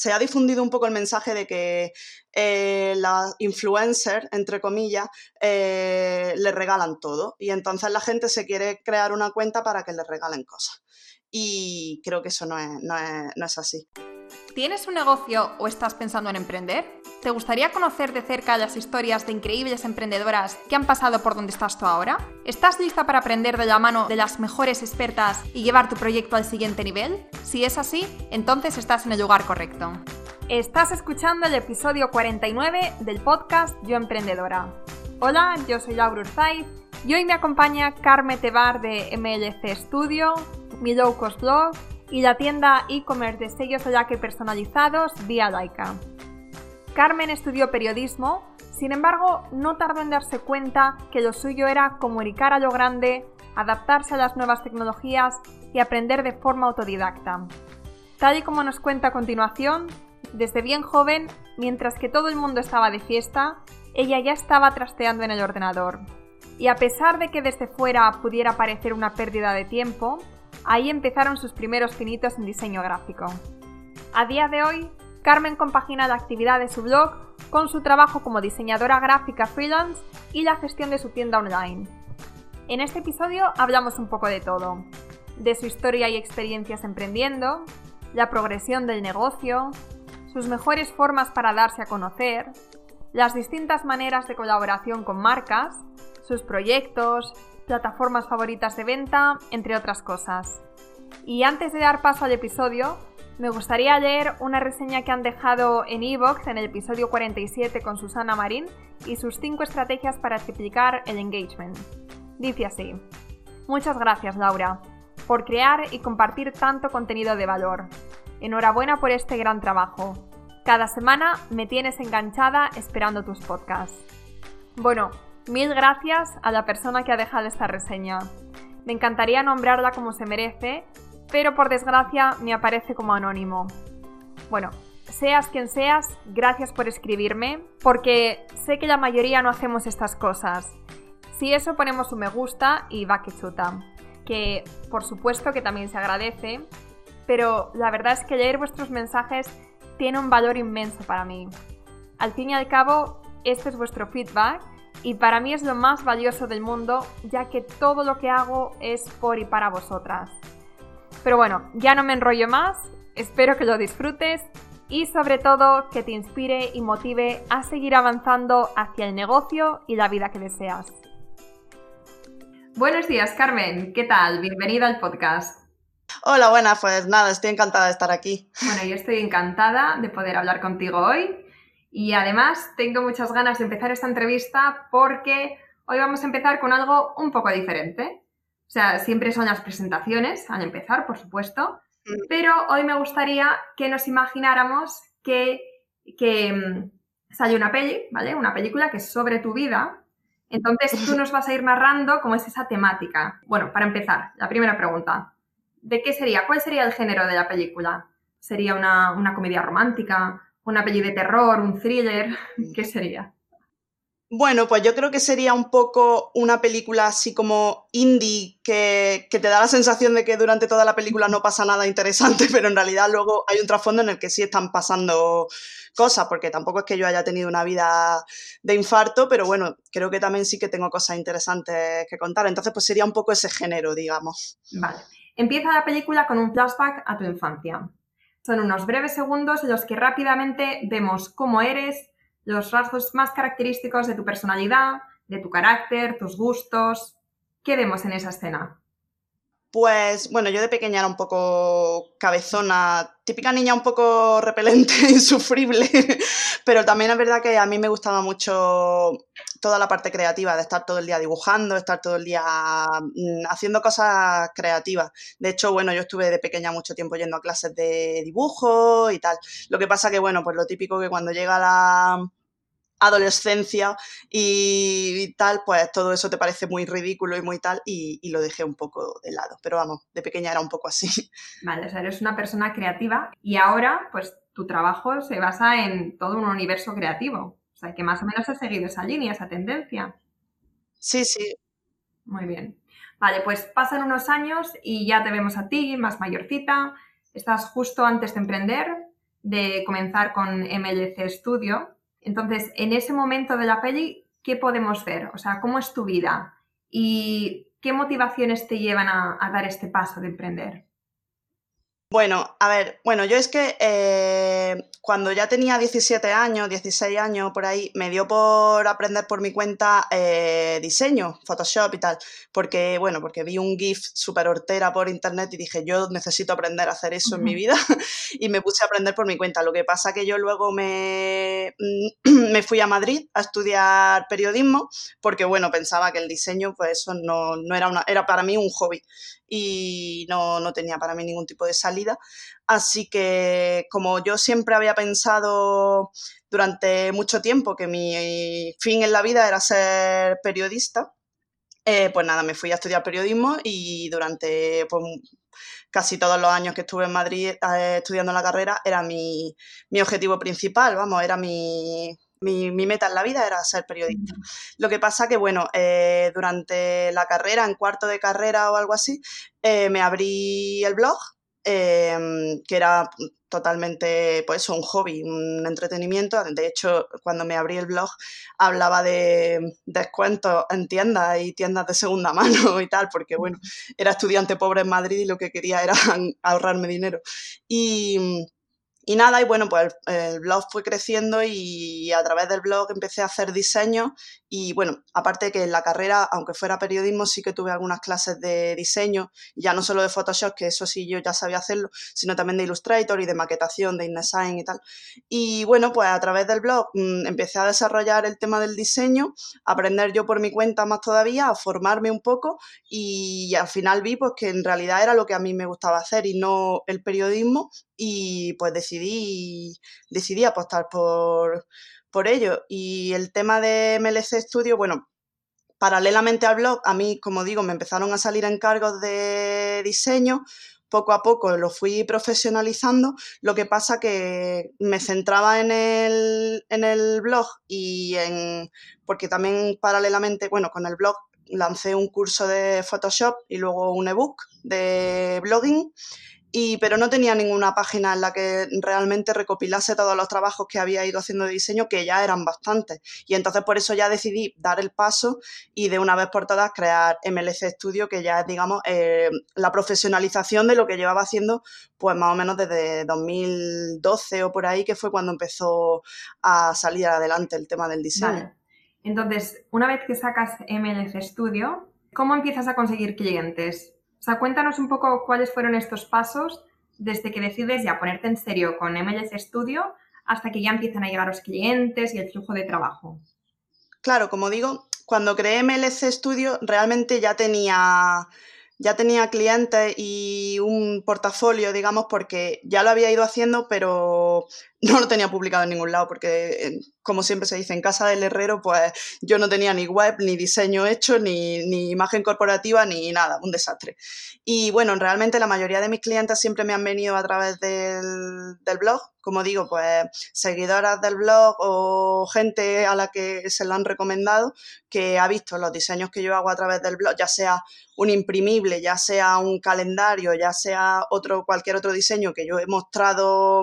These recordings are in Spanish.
se ha difundido un poco el mensaje de que eh, las influencers, entre comillas, eh, le regalan todo. Y entonces la gente se quiere crear una cuenta para que le regalen cosas. Y creo que eso no es así. ¿Tienes un negocio o estás pensando en emprender? ¿Te gustaría conocer de cerca las historias de increíbles emprendedoras que han pasado por donde estás tú ahora? ¿Estás lista para aprender de la mano de las mejores expertas y llevar tu proyecto al siguiente nivel? Si es así, entonces estás en el lugar correcto. Estás escuchando el episodio 49 del podcast Yo Emprendedora. Hola, yo soy Laura Urzaiz y hoy me acompaña Carmen Tebar de MLC Studio, mi low cost blog y la tienda e-commerce de sellos Oyake personalizados vía Laika. Carmen estudió periodismo, sin embargo, no tardó en darse cuenta que lo suyo era comunicar a lo grande, adaptarse a las nuevas tecnologías y aprender de forma autodidacta. Tal y como nos cuenta a continuación, desde bien joven, mientras que todo el mundo estaba de fiesta, ella ya estaba trasteando en el ordenador. Y a pesar de que desde fuera pudiera parecer una pérdida de tiempo, Ahí empezaron sus primeros finitos en diseño gráfico. A día de hoy, Carmen compagina la actividad de su blog con su trabajo como diseñadora gráfica freelance y la gestión de su tienda online. En este episodio hablamos un poco de todo, de su historia y experiencias emprendiendo, la progresión del negocio, sus mejores formas para darse a conocer, las distintas maneras de colaboración con marcas, sus proyectos, plataformas favoritas de venta, entre otras cosas. Y antes de dar paso al episodio, me gustaría leer una reseña que han dejado en Evox en el episodio 47 con Susana Marín y sus 5 estrategias para triplicar el engagement. Dice así: Muchas gracias, Laura, por crear y compartir tanto contenido de valor. Enhorabuena por este gran trabajo. Cada semana me tienes enganchada esperando tus podcasts. Bueno, Mil gracias a la persona que ha dejado esta reseña. Me encantaría nombrarla como se merece, pero por desgracia me aparece como anónimo. Bueno, seas quien seas, gracias por escribirme, porque sé que la mayoría no hacemos estas cosas. Si eso ponemos un me gusta y va que chuta. Que por supuesto que también se agradece, pero la verdad es que leer vuestros mensajes tiene un valor inmenso para mí. Al fin y al cabo, este es vuestro feedback y para mí es lo más valioso del mundo, ya que todo lo que hago es por y para vosotras. Pero bueno, ya no me enrollo más, espero que lo disfrutes y sobre todo que te inspire y motive a seguir avanzando hacia el negocio y la vida que deseas. Buenos días, Carmen, ¿qué tal? Bienvenida al podcast. Hola, buenas, pues nada, estoy encantada de estar aquí. Bueno, yo estoy encantada de poder hablar contigo hoy y además tengo muchas ganas de empezar esta entrevista porque hoy vamos a empezar con algo un poco diferente. O sea, siempre son las presentaciones, al empezar, por supuesto, pero hoy me gustaría que nos imagináramos que, que mm, sale una peli, ¿vale? Una película que es sobre tu vida. Entonces tú nos vas a ir narrando cómo es esa temática. Bueno, para empezar, la primera pregunta. ¿De qué sería? ¿Cuál sería el género de la película? ¿Sería una, una comedia romántica? Una peli de terror, un thriller, ¿qué sería? Bueno, pues yo creo que sería un poco una película así como indie, que, te da la sensación de que durante toda la película no pasa nada interesante, pero en realidad luego hay un trasfondo en el que sí están pasando cosas, porque tampoco es que yo haya tenido una vida de infarto, pero bueno, creo que también sí que tengo cosas interesantes que contar. Entonces, pues sería un poco ese género, digamos. Vale. Empieza la película con un flashback a tu infancia. Son unos breves segundos en los que rápidamente vemos cómo eres, los rasgos más característicos de tu personalidad, de tu carácter, tus gustos. ¿Qué vemos en esa escena? Pues bueno, yo de pequeña era un poco cabezona, típica niña un poco repelente, insufrible, pero también es verdad que a mí me gustaba mucho toda la parte creativa, de estar todo el día dibujando, estar todo el día mm, haciendo cosas creativas. De hecho, bueno, yo estuve de pequeña mucho tiempo yendo a clases de dibujo y tal. Lo que pasa que, bueno, pues lo típico que cuando llega la adolescencia y, tal, pues todo eso te parece muy ridículo y muy tal, y, lo dejé un poco de lado. Pero vamos, de pequeña era un poco así. Vale, o sea, eres una persona creativa y ahora, pues tu trabajo se basa en todo un universo creativo. O sea, que más o menos has seguido esa línea, esa tendencia. Sí, sí. Muy bien. Vale, pues pasan unos años y ya te vemos a ti, más mayorcita. Estás justo antes de emprender. de comenzar con MLC Studio. Entonces, en ese momento de la peli, ¿qué podemos ver? O sea, ¿cómo es tu vida? ¿Y qué motivaciones te llevan a, a dar este paso de emprender? Bueno, a ver, bueno, yo es que eh, cuando ya tenía 17 años, 16 años por ahí, me dio por aprender por mi cuenta eh, diseño, Photoshop y tal, porque, bueno, porque vi un GIF súper hortera por internet y dije, yo necesito aprender a hacer eso en mi vida y me puse a aprender por mi cuenta. Lo que pasa que yo luego me, me fui a Madrid a estudiar periodismo porque, bueno, pensaba que el diseño, pues eso no, no era, una, era para mí un hobby y no, no tenía para mí ningún tipo de salida. Así que como yo siempre había pensado durante mucho tiempo que mi fin en la vida era ser periodista, eh, pues nada, me fui a estudiar periodismo y durante pues, casi todos los años que estuve en Madrid eh, estudiando la carrera era mi, mi objetivo principal, vamos, era mi, mi, meta en la vida era ser periodista. Lo que pasa que, bueno, eh, durante la carrera, en cuarto de carrera o algo así, eh, me abrí el blog, em, que era totalmente, pues un hobby, un entretenimiento. De hecho, cuando me abrí el blog, hablaba de descuentos en tiendas y tiendas de segunda mano y tal, porque, bueno, era estudiante pobre en Madrid y lo que quería era ahorrarme dinero. Y y nada, y bueno, pues el, blog fue creciendo y a través del blog empecé a hacer diseño y bueno, aparte que en la carrera, aunque fuera periodismo, sí que tuve algunas clases de diseño, ya no solo de Photoshop, que eso sí yo ya sabía hacerlo, sino también de Illustrator y de maquetación, de InDesign y tal. Y bueno, pues a través del blog mmm, empecé a desarrollar el tema del diseño, a aprender yo por mi cuenta más todavía, a formarme un poco y al final vi pues que en realidad era lo que a mí me gustaba hacer y no el periodismo y pues decidí, decidí apostar por, por ello. Y el tema de MLC Studio, bueno, paralelamente al blog, a mí, como digo, me empezaron a salir encargos de diseño, poco a poco lo fui profesionalizando, lo que pasa que me centraba en el, en el blog y en, porque también paralelamente, bueno, con el blog lancé un curso de Photoshop y luego un ebook de blogging y, pero no tenía ninguna página en la que realmente recopilase todos los trabajos que había ido haciendo de diseño, que ya eran bastantes. Y entonces por eso ya decidí dar el paso y de una vez por todas crear MLC Studio, que ya es, digamos, eh, la profesionalización de lo que llevaba haciendo, pues más o menos desde 2012 o por ahí, que fue cuando empezó a salir adelante el tema del diseño. Entonces, una vez que sacas MLC Studio, ¿cómo empiezas a conseguir clientes? O sea, cuéntanos un poco cuáles fueron estos pasos desde que decides ya ponerte en serio con MLS Studio hasta que ya empiezan a llegar los clientes y el flujo de trabajo. Claro, como digo, cuando creé MLC Studio realmente ya tenía ya tenía clientes y un portafolio, digamos, porque ya lo había ido haciendo, pero no lo tenía publicado en ningún lado, porque, como siempre se dice, en casa del herrero, pues yo no tenía ni web, ni diseño hecho, ni, ni imagen corporativa, ni nada, un desastre. Y bueno, realmente la mayoría de mis clientes siempre me han venido a través del, del blog, como digo, pues seguidoras del blog o gente a la que se lo han recomendado que ha visto los diseños que yo hago a través del blog, ya sea un imprimible, ya sea un calendario, ya sea otro, cualquier otro diseño que yo he mostrado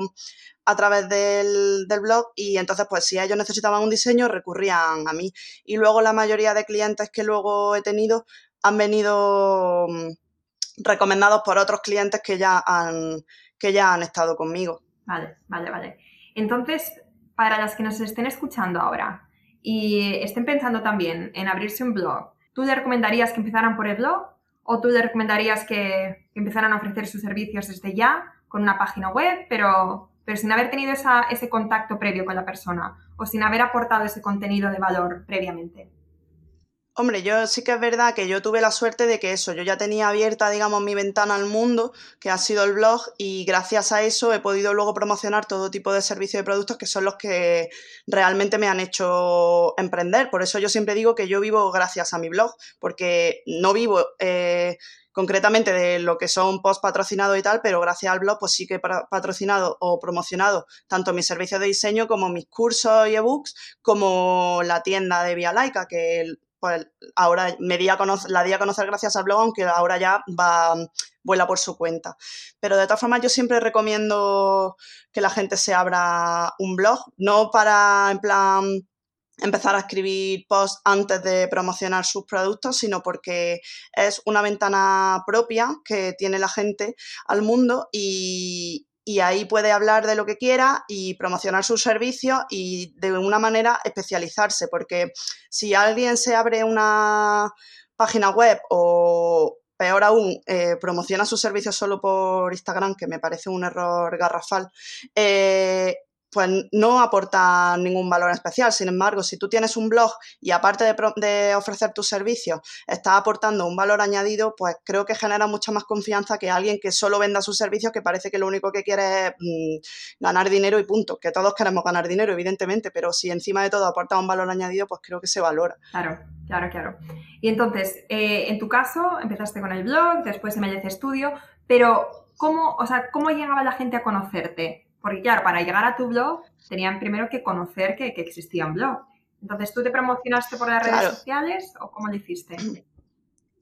a través del, blog y entonces pues si ellos necesitaban un diseño recurrían a mí. Y luego la mayoría de clientes que luego he tenido han venido mm, recomendados por otros clientes que ya han, que ya han estado conmigo. Vale, vale, vale. Entonces, para las que nos estén escuchando ahora y estén pensando también en abrirse un blog, ¿tú le recomendarías que empezaran por el blog o tú le recomendarías que, empezaran a ofrecer sus servicios desde ya con una página web, pero, pero sin haber tenido ese contacto previo con la persona o sin haber aportado ese contenido de valor previamente? Hombre, yo sí que es verdad que yo tuve la suerte de que eso, yo ya tenía abierta, digamos, mi ventana al mundo, que ha sido el blog, y gracias a eso he podido luego promocionar todo tipo de servicios y productos que son los que realmente me han hecho emprender. Por eso yo siempre digo que yo vivo gracias a mi blog, porque no vivo... Eh, concretamente de lo que son post patrocinados y tal, pero gracias al blog pues sí que he patrocinado o promocionado tanto mis servicios de diseño como mis cursos y ebooks, como la tienda de Vía Laica, que pues ahora me di a conocer, la di a conocer gracias al blog, aunque ahora ya va, vuela por su cuenta. Pero de todas formas yo siempre recomiendo que la gente se abra un blog, no para en plan empezar a escribir posts antes de promocionar sus productos, sino porque es una ventana propia que tiene la gente al mundo y, ahí puede hablar de lo que quiera y promocionar sus servicios y de una manera especializarse, porque si alguien se abre una página web o peor aún, eh, promociona sus servicios solo por Instagram, que me parece un error garrafal, eh, pues no aporta ningún valor especial. Sin embargo, si tú tienes un blog y aparte de, ofrecer tus servicios, estás aportando un valor añadido, pues creo que genera mucha más confianza que alguien que solo venda sus servicios, que parece que lo único que quiere es mm, ganar dinero y punto. Que todos queremos ganar dinero, evidentemente, pero si encima de todo aporta un valor añadido, pues creo que se valora. Claro, claro, claro. Y entonces, eh, en tu caso, empezaste con el blog, después MLC Studio, pero ¿cómo, o sea, ¿cómo llegaba la gente a conocerte? Porque claro, para llegar a tu blog tenían primero que conocer que, existía un blog. Entonces, ¿tú te promocionaste por las redes sociales o cómo lo hiciste?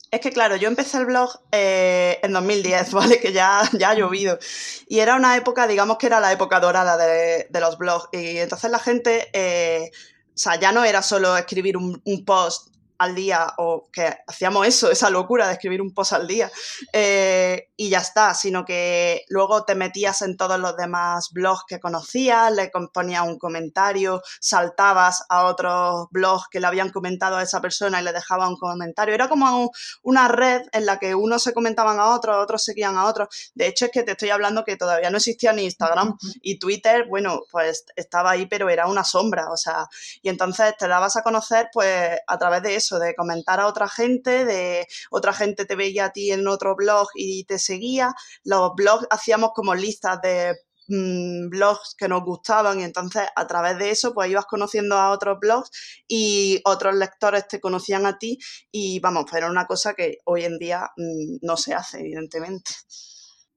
Es que claro, yo empecé el blog eh, en 2010, ¿vale? Que ya, ya ha llovido. Y era una época, digamos que era la época dorada de, los blogs. Y entonces la gente, eh, o sea, ya no era solo escribir un, un post al día o que hacíamos eso, esa locura de escribir un post al día eh, y ya está, sino que luego te metías en todos los demás blogs que conocías, le ponías un comentario, saltabas a otros blogs que le habían comentado a esa persona y le dejabas un comentario. Era como una red en la que unos se comentaban a otros, otros seguían a otros. De hecho, es que te estoy hablando que todavía no existía ni Instagram y Twitter, bueno, pues estaba ahí, pero era una sombra, o sea, y entonces te dabas a conocer pues a través de eso de comentar a otra gente, de otra gente te veía a ti en otro blog y te seguía. Los blogs hacíamos como listas de mm, blogs que nos gustaban y entonces a través de eso pues ibas conociendo a otros blogs y otros lectores te conocían a ti y vamos, era una cosa que hoy en día mm, no se hace evidentemente.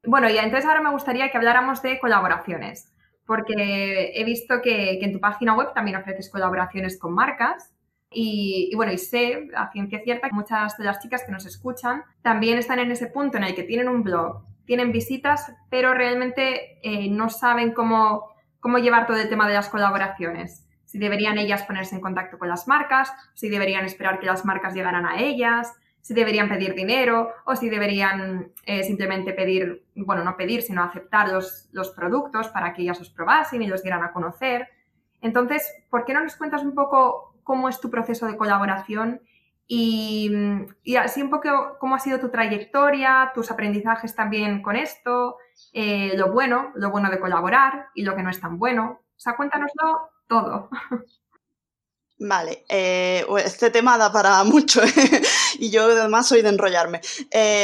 Bueno, y entonces ahora me gustaría que habláramos de colaboraciones, porque he visto que en tu página web también ofreces colaboraciones con marcas y, bueno, y sé a ciencia cierta que muchas de las chicas que nos escuchan también están en ese punto en el que tienen un blog, tienen visitas, pero realmente eh, no saben cómo, cómo llevar todo el tema de las colaboraciones. Si deberían ellas ponerse en contacto con las marcas, si deberían esperar que las marcas llegaran a ellas, si deberían pedir dinero o si deberían eh, simplemente pedir, bueno, no pedir, sino aceptar los, los productos para que ellas los probasen y los dieran a conocer. Entonces, ¿por qué no nos cuentas un poco cómo es tu proceso de colaboración y, así un poco cómo ha sido tu trayectoria, tus aprendizajes también con esto, eh, lo bueno, lo bueno de colaborar y lo que no es tan bueno. O sea, cuéntanoslo todo. Vale, eh, este tema da para mucho ¿eh? y yo además soy de enrollarme.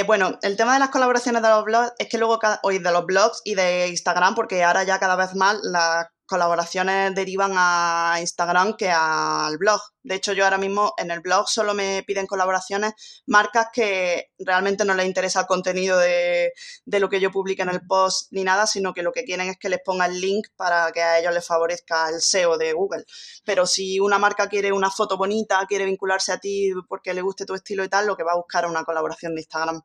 bueno, el tema de las colaboraciones de los blogs es que luego, hoy de los blogs y de Instagram, porque ahora ya cada vez más las colaboraciones derivan a Instagram que al blog. De hecho, yo ahora mismo en el blog solo me piden colaboraciones marcas que realmente no les interesa el contenido de, lo que yo publique en el post ni nada, sino que lo que quieren es que les ponga el link para que a ellos les favorezca el SEO de Google. Pero si una marca quiere una foto bonita, quiere vincularse a ti porque le guste tu estilo y tal, lo que va a buscar es una colaboración de Instagram.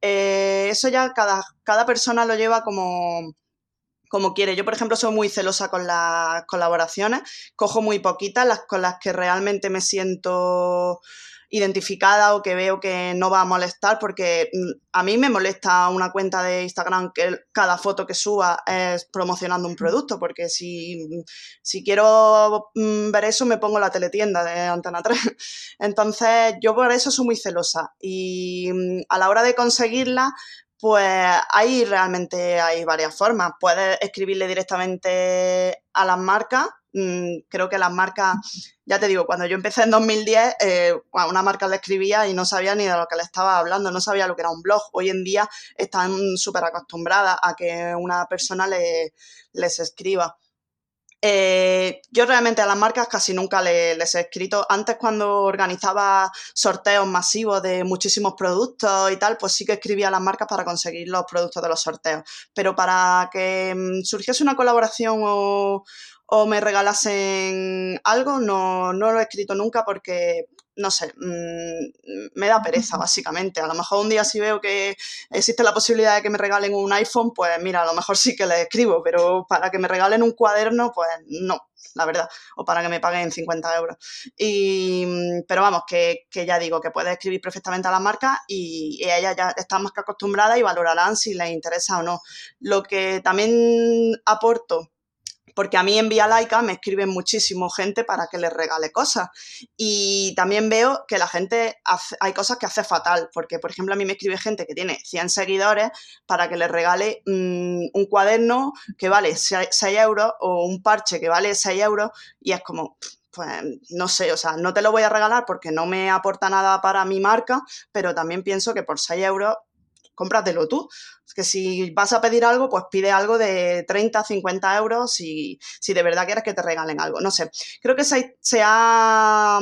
Eh, eso ya cada, cada persona lo lleva como como quiere. Yo, por ejemplo, soy muy celosa con las colaboraciones, cojo muy poquitas, las con las que realmente me siento identificada o que veo que no va a molestar, porque mm, a mí me molesta una cuenta de Instagram que cada foto que suba es promocionando un producto, porque si, si quiero mm, ver eso me pongo la teletienda de Antena 3. Entonces yo por eso soy muy celosa y mm, a la hora de conseguirla pues ahí realmente hay varias formas. Puedes escribirle directamente a las marcas. Mm, creo que las marcas, ya te digo, cuando yo empecé en 2010, eh, a una marca le escribía y no sabía ni de lo que le estaba hablando, no sabía lo que era un blog. Hoy en día están súper acostumbradas a que una persona les escriba. Eh, yo realmente a las marcas casi nunca les, he escrito. Antes cuando organizaba sorteos masivos de muchísimos productos y tal, pues sí que escribía a las marcas para conseguir los productos de los sorteos. Pero para que mm, surgiese una colaboración o, me regalasen algo, no, no lo he escrito nunca porque no sé, mm, me da pereza, básicamente. A lo mejor un día si veo que existe la posibilidad de que me regalen un iPhone, pues mira, a lo mejor sí que le escribo, pero para que me regalen un cuaderno, pues no, la verdad, o para que me paguen 50 euros. Y, mm, pero vamos, que, ya digo, que puedes escribir perfectamente a la marca y, y ellas ya están más que acostumbradas y valorarán si les interesa o no. Lo que también aporto porque a mí en Vía Laica me escriben muchísimo gente para que les regale cosas. Y también veo que la gente hay cosas que hace fatal, porque por ejemplo a mí me escribe gente que tiene 100 seguidores para que les regale mm, un cuaderno que vale 6, euros o un parche que vale 6 euros y es como, pues no sé, o sea, no te lo voy a regalar porque no me aporta nada para mi marca, pero también pienso que por 6 euros cómpratelo tú. Es que si vas a pedir algo, pues pide algo de 30, 50 euros si, si de verdad quieres que te regalen algo. No sé, creo que se, se ha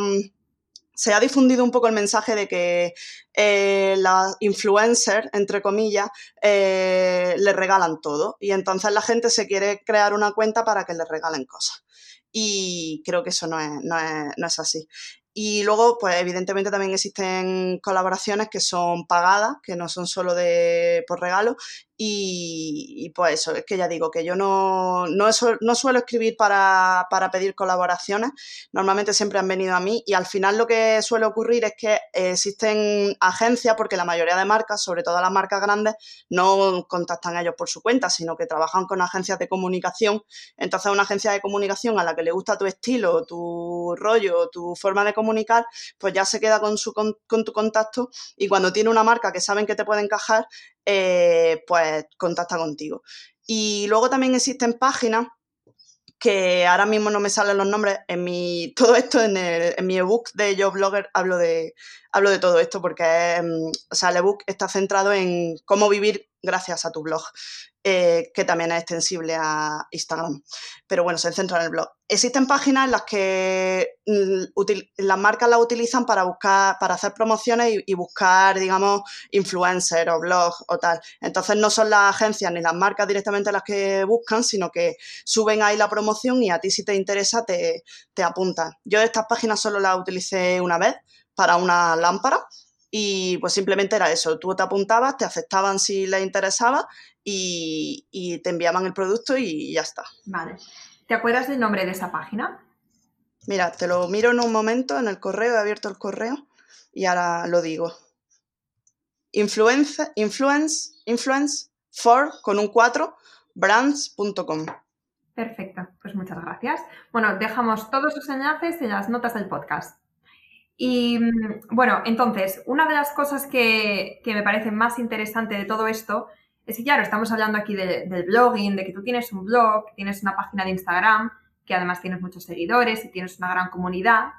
se ha difundido un poco el mensaje de que eh, las influencers, entre comillas, eh, le regalan todo. Y entonces la gente se quiere crear una cuenta para que le regalen cosas. Y creo que eso no es, no es, no es así. Y luego, pues evidentemente también existen colaboraciones que son pagadas, que no son solo de por regalo, y, pues eso, es que ya digo que yo no, no, no suelo escribir para, pedir colaboraciones, normalmente siempre han venido a mí y al final lo que suele ocurrir es que existen agencias, porque la mayoría de marcas, sobre todo las marcas grandes, no contactan a ellos por su cuenta, sino que trabajan con agencias de comunicación. Entonces una agencia de comunicación a la que le gusta tu estilo, tu rollo, tu forma de comunicar, pues ya se queda con, su, con tu contacto y cuando tiene una marca que saben que te puede encajar, eh, pues contacta contigo. Y luego también existen páginas que ahora mismo no me salen los nombres, en mi, todo esto en, en mi ebook de Yo Blogger hablo de, hablo de todo esto porque mm, o sea, el ebook está centrado en cómo vivir gracias a tu blog. Eh, que también es extensible a Instagram. Pero bueno, se centra en el blog. Existen páginas en las que mm, las marcas las utilizan para buscar, para hacer promociones y, buscar, digamos, influencers o blogs o tal. Entonces no son las agencias ni las marcas directamente las que buscan, sino que suben ahí la promoción y a ti si te interesa te, te apuntan. Yo estas páginas solo las utilicé una vez para una lámpara y pues simplemente era eso, tú te apuntabas, te aceptaban si les interesaba y, te enviaban el producto y ya está. Vale. ¿Te acuerdas del nombre de esa página? Mira, te lo miro en un momento en el correo, he abierto el correo y ahora lo digo. Influence, influence, influence for con un 4 brands.com. Perfecto, pues muchas gracias. Bueno, dejamos todos los enlaces en las notas del podcast. Y mm, bueno, entonces, una de las cosas que, me parece más interesante de todo esto es que, claro, estamos hablando aquí del blogging, de que tú tienes un blog, tienes una página de Instagram, que además tienes muchos seguidores y tienes una gran comunidad.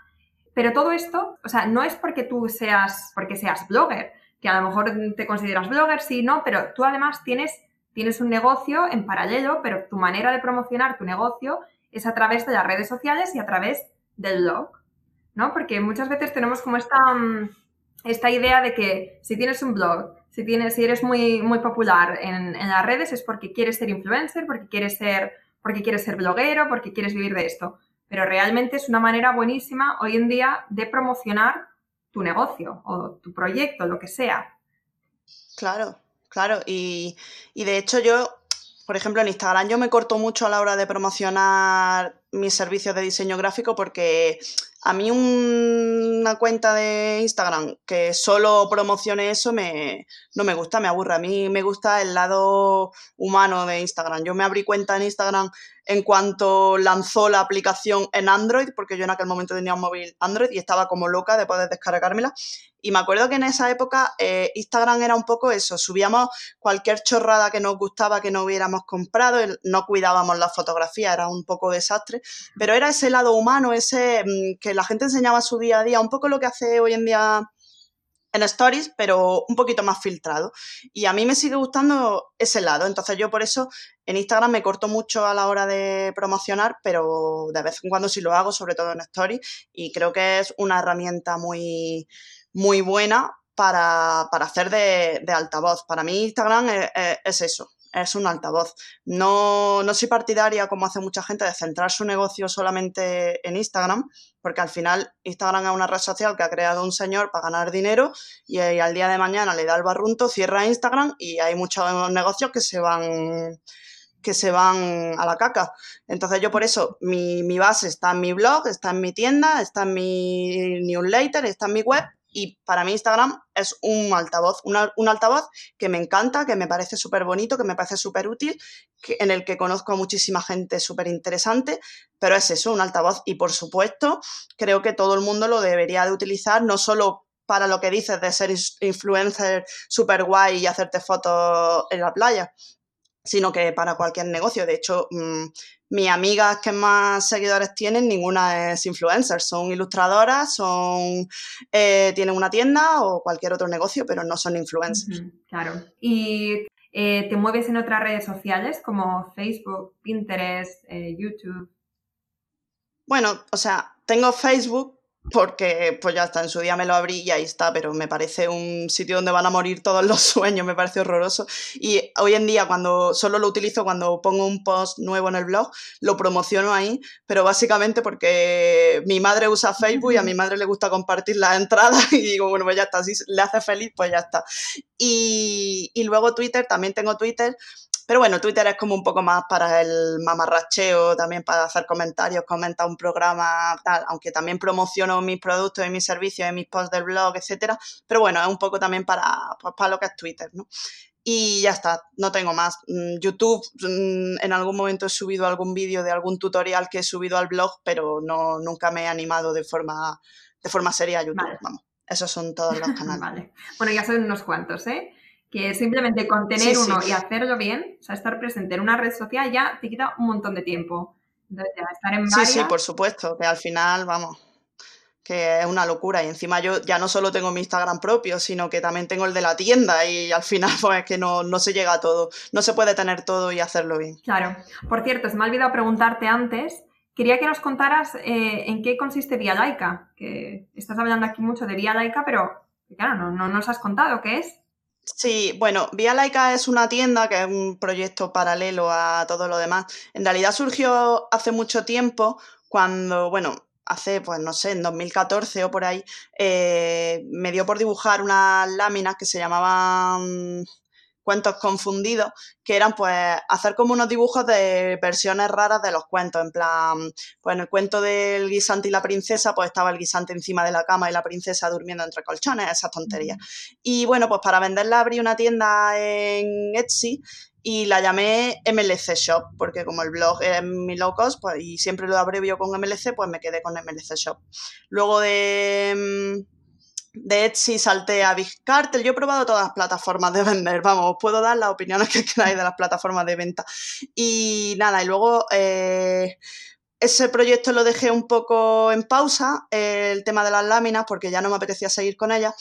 Pero todo esto, o sea, no es porque tú seas, porque seas blogger, que a lo mejor te consideras blogger, sí, no, pero tú además tienes, tienes un negocio en paralelo, pero tu manera de promocionar tu negocio es a través de las redes sociales y a través del blog. ¿no? Porque muchas veces tenemos como esta, mm, esta idea de que si tienes un blog, si, tienes, si eres muy, muy popular en, las redes es porque quieres ser influencer, porque quieres ser, porque quieres ser bloguero, porque quieres vivir de esto. Pero realmente es una manera buenísima hoy en día de promocionar tu negocio o tu proyecto, lo que sea. Claro, claro. Y, y de hecho yo, por ejemplo, en Instagram yo me corto mucho a la hora de promocionar mis servicios de diseño gráfico porque a mí una cuenta de Instagram que solo promocione eso me, no me gusta, me aburre. A mí me gusta el lado humano de Instagram. Yo me abrí cuenta en Instagram en cuanto lanzó la aplicación en Android, porque yo en aquel momento tenía un móvil Android y estaba como loca de poder descargármela. Y me acuerdo que en esa época eh, Instagram era un poco eso, subíamos cualquier chorrada que nos gustaba que no hubiéramos comprado, no cuidábamos la fotografía, era un poco desastre, pero era ese lado humano, ese mm, que la gente enseñaba su día a día, un poco lo que hace hoy en día en stories, pero un poquito más filtrado. Y a mí me sigue gustando ese lado. Entonces yo por eso en Instagram me corto mucho a la hora de promocionar, pero de vez en cuando sí lo hago, sobre todo en stories. Y creo que es una herramienta muy, muy buena para, hacer de, altavoz. Para mí Instagram es, eso. Es un altavoz. No, no soy partidaria, como hace mucha gente, de centrar su negocio solamente en Instagram, porque al final Instagram es una red social que ha creado un señor para ganar dinero y, y al día de mañana le da el barrunto, cierra Instagram y hay muchos negocios que se van que se van a la caca. Entonces yo por eso, mi, base está en mi blog, está en mi tienda, está en mi newsletter, está en mi web y para mí Instagram es un altavoz, un altavoz que me encanta, que me parece súper bonito, que me parece súper útil, en el que conozco a muchísima gente súper interesante, pero es eso, un altavoz y por supuesto creo que todo el mundo lo debería de utilizar, no solo para lo que dices de ser influencer súper guay y hacerte fotos en la playa, sino que para cualquier negocio. De hecho, mm, mis amigas que más seguidores tienen, ninguna es influencer, son ilustradoras, son eh, tienen una tienda o cualquier otro negocio, pero no son influencers. claro. ¿Y eh, te mueves en otras redes sociales como Facebook, Pinterest, eh, YouTube? Bueno, o sea, tengo Facebook, porque pues ya está, en su día me lo abrí y ahí está, pero me parece un sitio donde van a morir todos los sueños, me parece horroroso. Y hoy en día cuando solo lo utilizo cuando pongo un post nuevo en el blog, lo promociono ahí, pero básicamente porque mi madre usa Facebook y a mi madre le gusta compartir las entradas y digo, bueno, pues ya está, si le hace feliz, pues ya está. Y, y luego Twitter, también tengo Twitter, pero bueno, Twitter es como un poco más para el mamarracheo, también para hacer comentarios, comentar un programa, tal, aunque también promociono mis productos y mis servicios en mis posts del blog, etcétera. Pero bueno, es un poco también para, pues, para lo que es Twitter, ¿no? Y ya está, no tengo más. Mm, YouTube, mm, en algún momento he subido algún vídeo de algún tutorial que he subido al blog, pero no, nunca me he animado de forma, de forma seria a YouTube, vamos. Esos son todos los canales. vale. Bueno, ya son unos cuantos, ¿eh? Que simplemente con tener uno y hacerlo bien, o sea, estar presente en una red social ya te quita un montón de tiempo. Entonces, estar en Sí, sí, por supuesto, que al final, vamos, que es una locura. Y encima yo ya no solo tengo mi Instagram propio, sino que también tengo el de la tienda y al final pues es que no, se llega a todo. No se puede tener todo y hacerlo bien. Claro. Por cierto, se me ha olvidado preguntarte antes, quería que nos contaras eh, en qué consiste Vía Laica, que estás hablando aquí mucho de Vía Laica, pero claro, no, no nos has contado qué es. Sí, bueno, Vía Laica es una tienda que es un proyecto paralelo a todo lo demás. En realidad surgió hace mucho tiempo cuando, bueno, hace, pues no sé, en 2014 o por ahí, eh, me dio por dibujar unas láminas que se llamaban cuentos confundidos, que eran pues hacer como unos dibujos de versiones raras de los cuentos, en plan, pues en el cuento del guisante y la princesa, pues estaba el guisante encima de la cama y la princesa durmiendo entre colchones, esas tonterías. Y bueno, pues para venderla abrí una tienda en Etsy y la llamé MLC Shop, porque como el blog es mi low cost, pues y siempre lo abrevio con MLC, pues me quedé con MLC Shop. Luego de mm, de Etsy salté a Cartel. Yo he probado todas las plataformas de vender, vamos, puedo dar las opiniones que queráis de las plataformas de venta. Y nada, y luego eh, ese proyecto lo dejé un poco en pausa, el tema de las láminas, porque ya no me apetecía seguir con ellas.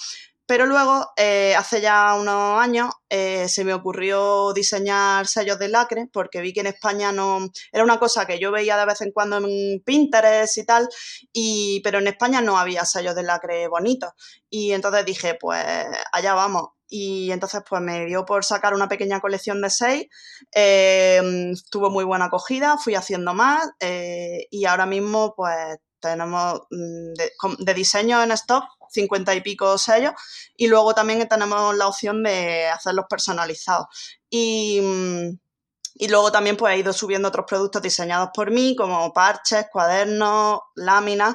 Pero luego, eh, hace ya unos años, eh, se me ocurrió diseñar sellos de lacre, porque vi que en España no. Era una cosa que yo veía de vez en cuando en Pinterest y tal, y, pero en España no había sellos de lacre bonitos. Y entonces dije, pues allá vamos. Y entonces, pues me dio por sacar una pequeña colección de seis. Eh, tuvo muy buena acogida, fui haciendo más, y ahora mismo, pues tenemos mm, de diseño en stock 50 y pico sellos y luego también tenemos la opción de hacerlos personalizados. Y, y luego también pues he ido subiendo otros productos diseñados por mí, como parches, cuadernos, láminas.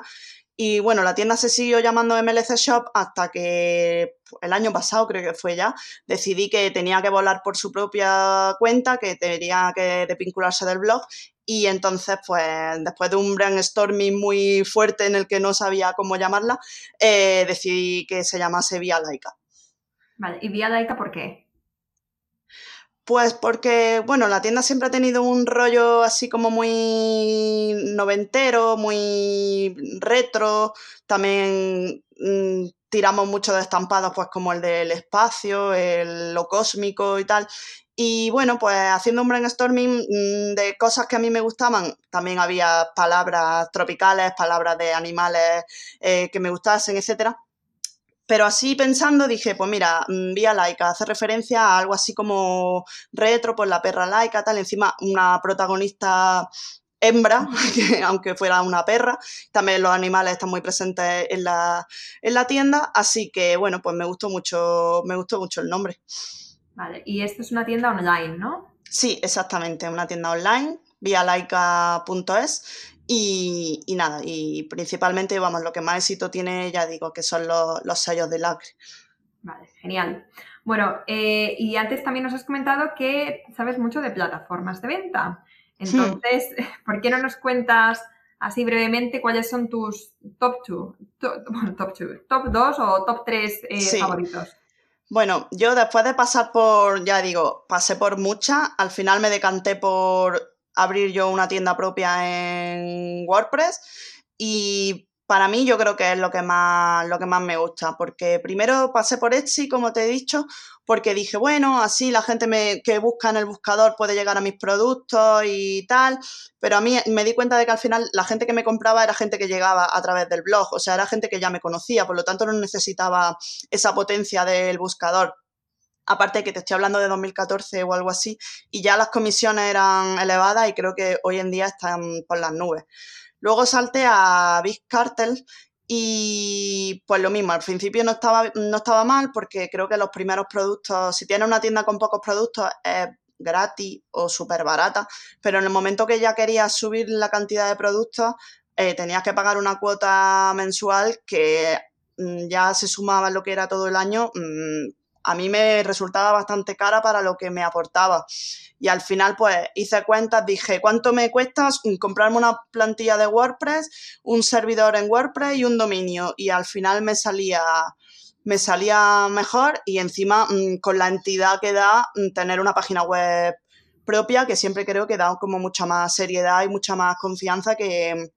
Y bueno, la tienda se siguió llamando MLC Shop hasta que el año pasado, creo que fue ya, decidí que tenía que volar por su propia cuenta, que tenía que desvincularse del blog y entonces, pues, después de un brainstorming muy fuerte en el que no sabía cómo llamarla, eh, decidí que se llamase Vía Laica. Vale, ¿y Vía Laica por qué? Pues porque, bueno, la tienda siempre ha tenido un rollo así como muy noventero, muy retro, también mm, tiramos mucho de estampados, pues como el del espacio, el, lo cósmico y tal, y bueno, pues haciendo un brainstorming mm, de cosas que a mí me gustaban, también había palabras tropicales, palabras de animales eh, que me gustasen, etcétera. Pero así pensando dije, pues mira, mm, Vía Laica hace referencia a algo así como retro, pues la perra laica, tal, encima una protagonista hembra, que aunque fuera una perra, también los animales están muy presentes en la, en la tienda, así que bueno, pues me gustó mucho, me gustó mucho el nombre. Vale, y esto es una tienda online, ¿no? Sí, exactamente, una tienda online, vialaica.es y, y, nada, y principalmente, vamos, lo que más éxito tiene, ya digo, que son los, los sellos de lacre. Vale, genial. Bueno, eh, y antes también nos has comentado que sabes mucho de plataformas de venta. Entonces, ¿por qué no nos cuentas así brevemente cuáles son tus top 2, top 2, top 2 o top 3 eh, favoritos? Bueno, yo después de pasar por, ya digo, pasé por muchas, al final me decanté por abrir yo una tienda propia en WordPress y para mí yo creo que es lo que más, lo que más me gusta, porque primero pasé por Etsy, como te he dicho, porque dije, bueno, así la gente que busca en el buscador puede llegar a mis productos y tal, pero a mí me di cuenta de que al final la gente que me compraba era gente que llegaba a través del blog, o sea, era gente que ya me conocía, por lo tanto no necesitaba esa potencia del buscador aparte que te estoy hablando de 2014 o algo así, y ya las comisiones eran elevadas y creo que hoy en día están por las nubes. Luego salté a Big Cartel y pues lo mismo, al principio no estaba, no estaba mal porque creo que los primeros productos, si tienes una tienda con pocos productos, es gratis o súper barata, pero en el momento que ya querías subir la cantidad de productos, eh, tenías que pagar una cuota mensual que mm, ya se sumaba lo que era todo el año mm, a mí me resultaba bastante cara para lo que me aportaba. Y al final, pues hice cuentas, dije, ¿cuánto me cuesta comprarme una plantilla de WordPress, un servidor en WordPress y un dominio? Y al final me salía me salía mejor y encima mm, con la entidad que da mm, tener una página web propia que siempre creo que da como mucha más seriedad y mucha más confianza que,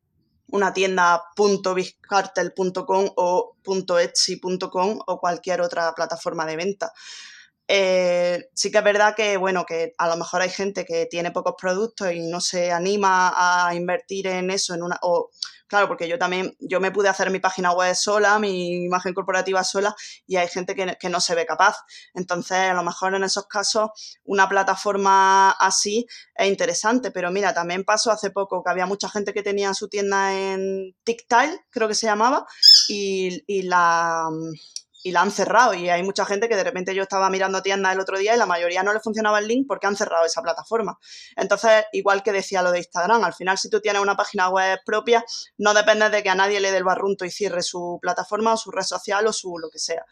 una tienda .bizcartel.com o .etsy.com o cualquier otra plataforma de venta. Eh, sí que es verdad que, bueno, que a lo mejor hay gente que tiene pocos productos y no se anima a invertir en eso, en una, Claro, porque yo también, yo me pude hacer mi página web sola, mi imagen corporativa sola, y hay gente que, no se ve capaz. Entonces, a lo mejor en esos casos, una plataforma así es interesante. Pero mira, también pasó hace poco que había mucha gente que tenía su tienda en TikTok, creo que se llamaba, y, y la y la han cerrado. Y hay mucha gente que de repente yo estaba mirando tiendas el otro día y la mayoría no le funcionaba el link porque han cerrado esa plataforma. Entonces, igual que decía lo de Instagram, al final si tú tienes una página web propia, no depende de que a nadie le dé el barrunto y cierre su plataforma o su red social o su lo que sea.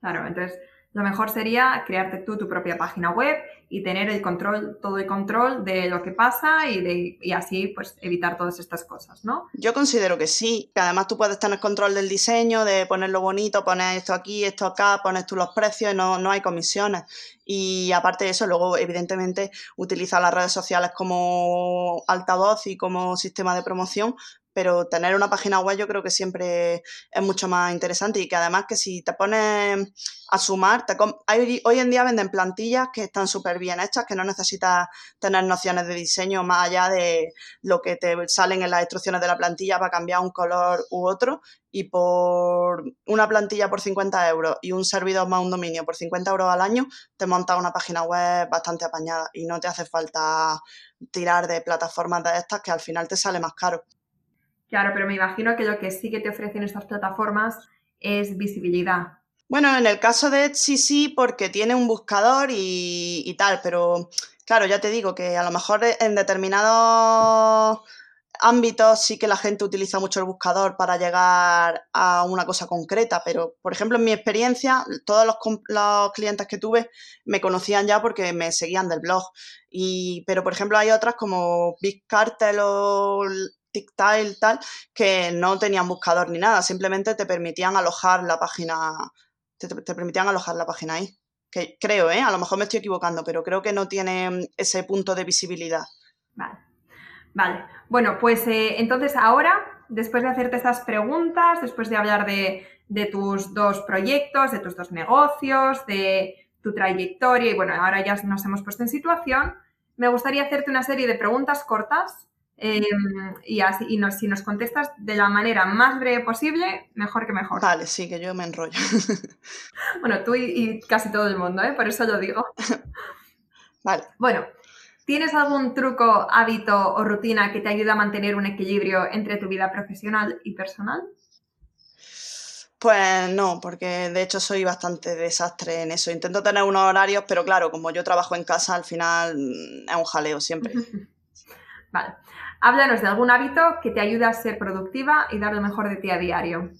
Claro, entonces lo mejor sería crearte tú tu propia página web y tener el control, todo el control de lo que pasa y, de, y así pues evitar todas estas cosas, ¿no? Yo considero que sí, que además tú puedes tener control del diseño, de ponerlo bonito, poner esto aquí, esto acá, pones tú los precios no, no hay comisiones. Y aparte de eso, luego evidentemente utiliza las redes sociales como altavoz y como sistema de promoción, pero tener una página web yo creo que siempre es mucho más interesante y que además que si te pones a sumar, te hoy en día venden plantillas que están súper bien hechas, que no necesitas tener nociones de diseño más allá de lo que te salen en las instrucciones de la plantilla para cambiar un color u otro y por una plantilla por 50 euros y un servidor más un dominio por 50 euros al año, te montas una página web bastante apañada y no te hace falta tirar de plataformas de estas que al final te sale más caro. Claro, pero me imagino que lo que sí que te ofrecen estas plataformas es visibilidad. Bueno, en el caso de Etsy sí, porque tiene un buscador y, tal, pero claro, ya te digo que a lo mejor en determinados ámbitos sí que la gente utiliza mucho el buscador para llegar a una cosa concreta, pero por ejemplo en mi experiencia todos los, clientes que tuve me conocían ya porque me seguían del blog. Y, pero por ejemplo hay otras como Big Cartel o Tal, que no tenían buscador ni nada, simplemente te permitían alojar la página, te, permitían alojar la página ahí. Que creo, ¿eh? A lo mejor me estoy equivocando, pero creo que no tiene ese punto de visibilidad. Vale. Vale. Bueno, pues entonces ahora, después de hacerte estas preguntas, después de hablar de, de tus dos proyectos, de tus dos negocios, de tu trayectoria, y bueno, ahora ya nos hemos puesto en situación, me gustaría hacerte una serie de preguntas cortas Em, y así, y si nos contestas de la manera más breve posible, mejor que mejor. Vale, sí, que yo me enrollo. bueno, tú y, casi todo el mundo, ¿eh? por eso lo digo. vale. Bueno, ¿tienes algún truco, hábito o rutina que te ayude a mantener un equilibrio entre tu vida profesional y personal? Pues no, porque de hecho soy bastante desastre en eso. Intento tener unos horarios, pero claro, como yo trabajo en casa, al final mm, es un jaleo siempre. vale. Háblanos de algún hábito que te ayude a ser productiva y dar lo mejor de ti a diario.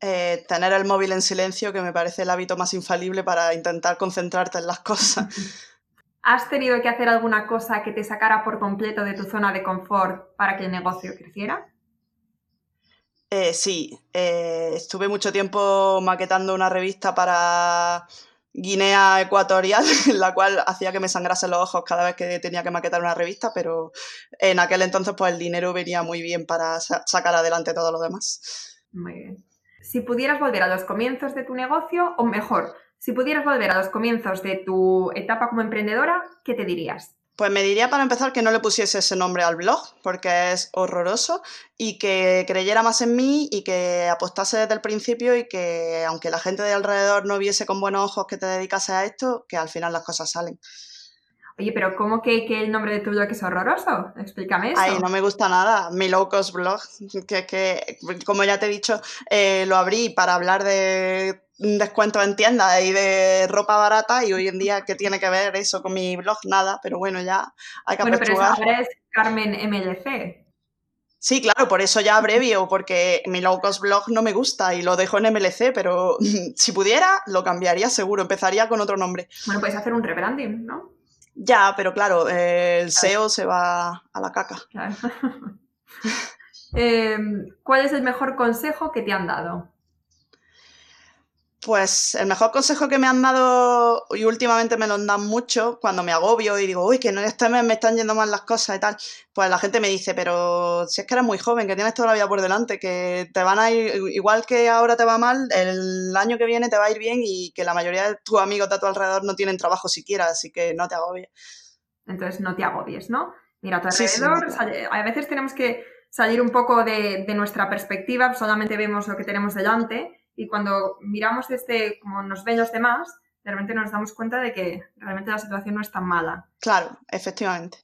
Eh, tener el móvil en silencio, que me parece el hábito más infalible para intentar concentrarte en las cosas. ¿Has tenido que hacer alguna cosa que te sacara por completo de tu zona de confort para que el negocio creciera? Eh, sí, eh, estuve mucho tiempo maquetando una revista para Guinea Ecuatorial, la cual hacía que me sangrasen los ojos cada vez que tenía que maquetar una revista, pero en aquel entonces pues el dinero venía muy bien para sacar adelante todo lo demás. Muy bien. Si pudieras volver a los comienzos de tu negocio, o mejor, si pudieras volver a los comienzos de tu etapa como emprendedora, ¿qué te dirías? Pues me diría para empezar que no le pusiese ese nombre al blog, porque es horroroso, y que creyera más en mí y que apostase desde el principio y que aunque la gente de alrededor no viese con buenos ojos que te dedicase a esto, que al final las cosas salen. Oye, pero ¿cómo que, el nombre de tu blog es horroroso? Explícame eso. Ay, no me gusta nada. Mi low cost blog, que, que como ya te he dicho, eh, lo abrí para hablar de descuento en tiendas y de ropa barata y hoy en día, ¿qué tiene que ver eso con mi blog? Nada, pero bueno, ya hay que Bueno, pero ahora es Carmen MLC. Sí, claro, por eso ya abrevio, porque mi low cost blog no me gusta y lo dejo en MLC, pero si pudiera, lo cambiaría seguro, empezaría con otro nombre. Bueno, puedes hacer un rebranding, ¿no? Ya, pero claro, el SEO se va a la caca. Em, ¿Cuál es el mejor consejo que te han dado? Pues el mejor consejo que me han dado, y últimamente me lo dan mucho, cuando me agobio y digo, uy, que en este mes me están yendo mal las cosas y tal, pues la gente me dice, pero si es que eres muy joven, que tienes toda la vida por delante, que te van a ir, igual que ahora te va mal, el año que viene te va a ir bien y que la mayoría de tus amigos de a tu alrededor no tienen trabajo siquiera, así que no te agobies. Entonces no te agobies, ¿no? Mira, a tu alrededor, a veces tenemos que salir un poco de, de nuestra perspectiva, solamente vemos lo que tenemos delante y cuando miramos este, como nos ven los demás, realmente nos damos cuenta de que realmente la situación no es tan mala. Claro, efectivamente.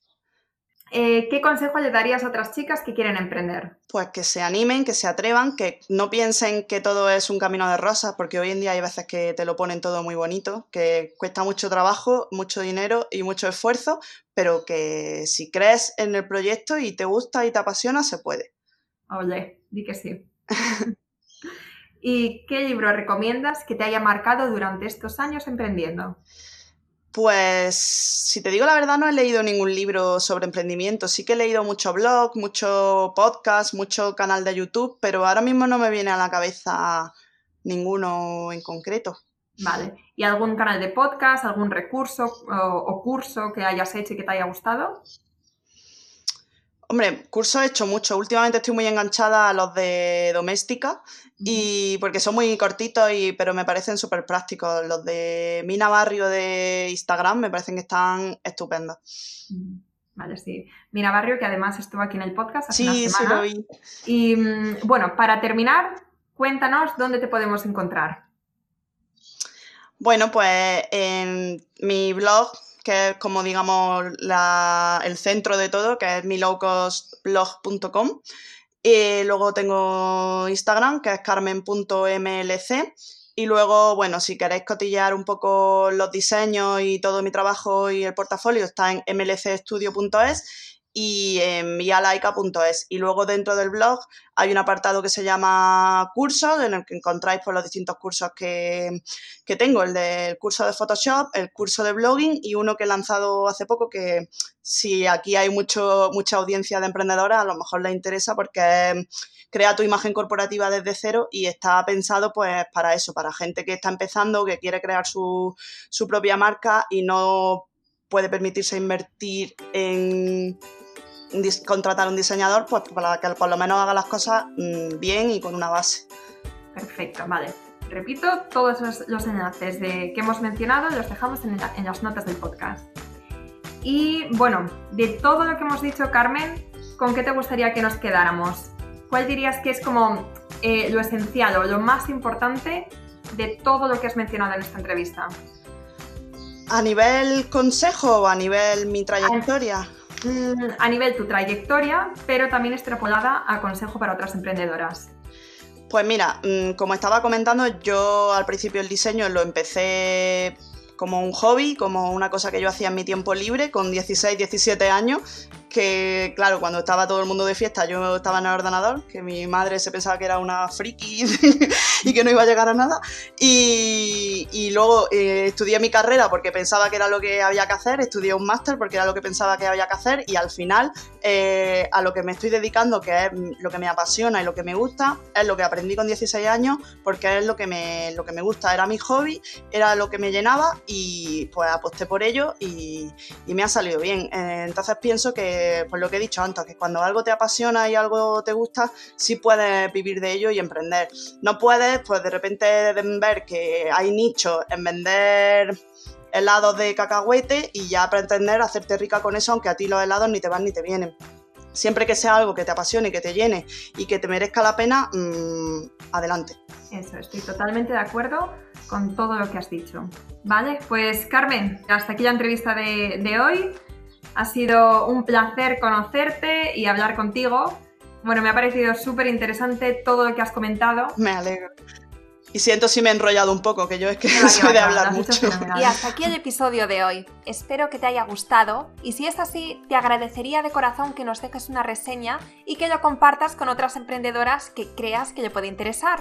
Eh, ¿Qué consejo le darías a otras chicas que quieren emprender? Pues que se animen, que se atrevan, que no piensen que todo es un camino de rosas, porque hoy en día hay veces que te lo ponen todo muy bonito, que cuesta mucho trabajo, mucho dinero y mucho esfuerzo, pero que si crees en el proyecto y te gusta y te apasiona, se puede. Oye, di que sí. ¿Y qué libro recomiendas que te haya marcado durante estos años emprendiendo? Pues, si te digo la verdad, no he leído ningún libro sobre emprendimiento. Sí que he leído mucho blog, mucho podcast, mucho canal de YouTube, pero ahora mismo no me viene a la cabeza ninguno en concreto. Vale. ¿Y algún canal de podcast, algún recurso o, curso que hayas hecho y que te haya gustado? Hombre, curso he hecho mucho. Últimamente estoy muy enganchada a los de doméstica y porque son muy cortitos, y, pero me parecen súper prácticos. Los de Mina Barrio de Instagram me parecen que están estupendos. Vale, sí. Mina Barrio, que además estuvo aquí en el podcast hace sí, Sí, lo vi. Y mm, bueno, para terminar, cuéntanos dónde te podemos encontrar. Bueno, pues en mi blog que es como digamos el centro de todo, que es milowcostblog.com. Y luego tengo Instagram, que es carmen.mlc. Y luego, bueno, si queréis cotillear un poco los diseños y todo mi trabajo y el portafolio, está en mlcstudio.es y en vialaica.es. Y luego dentro del blog hay un apartado que se llama cursos, en el que encontráis por los distintos cursos que, tengo, el del curso de Photoshop, el curso de blogging y uno que he lanzado hace poco que si aquí hay mucho, mucha audiencia de emprendedoras, a lo mejor les interesa porque crea tu imagen corporativa desde cero y está pensado pues para eso, para gente que está empezando, que quiere crear su, su propia marca y no puede permitirse invertir en contratar un diseñador, pues para que por lo menos haga las cosas mm, bien y con una base. Perfecto, vale. Repito, todos los, enlaces de, que hemos mencionado los dejamos en, las notas del podcast. Y bueno, de todo lo que hemos dicho, Carmen, ¿con qué te gustaría que nos quedáramos? ¿Cuál dirías que es como eh, lo esencial o lo más importante de todo lo que has mencionado en esta entrevista? ¿A nivel consejo o a nivel mi trayectoria? Mm, a nivel tu trayectoria, pero también extrapolada a consejo para otras emprendedoras. Pues mira, mm, como estaba comentando, yo al principio el diseño lo empecé como un hobby, como una cosa que yo hacía en mi tiempo libre con 16, 17 años que claro, cuando estaba todo el mundo de fiesta yo estaba en el ordenador, que mi madre se pensaba que era una friki y que no iba a llegar a nada. Y, luego eh, estudié mi carrera porque pensaba que era lo que había que hacer, estudié un máster porque era lo que pensaba que había que hacer y al final eh, a lo que me estoy dedicando, que es lo que me apasiona y lo que me gusta, es lo que aprendí con 16 años porque es lo que me, lo que me gusta, era mi hobby, era lo que me llenaba y pues aposté por ello y, me ha salido bien. Eh, entonces pienso que pues lo que he dicho antes, que cuando algo te apasiona y algo te gusta, sí puedes vivir de ello y emprender. No puedes, pues de repente ver que hay nichos en vender helados de cacahuete y ya pretender hacerte rica con eso, aunque a ti los helados ni te van ni te vienen. Siempre que sea algo que te apasione, que te llene y que te merezca la pena, mmm, adelante. Eso, estoy totalmente de acuerdo con todo lo que has dicho. Vale, pues Carmen, hasta aquí la entrevista de hoy. Ha sido un placer conocerte y hablar contigo. Bueno, me ha parecido súper interesante todo lo que has comentado. Me alegro. Y siento si me he enrollado un poco, que yo es que soy de hablar mucho. Y hasta aquí el episodio de hoy. Espero que te haya gustado y si es así, te agradecería de corazón que nos dejes una reseña y que lo compartas con otras emprendedoras que creas que le puede interesar.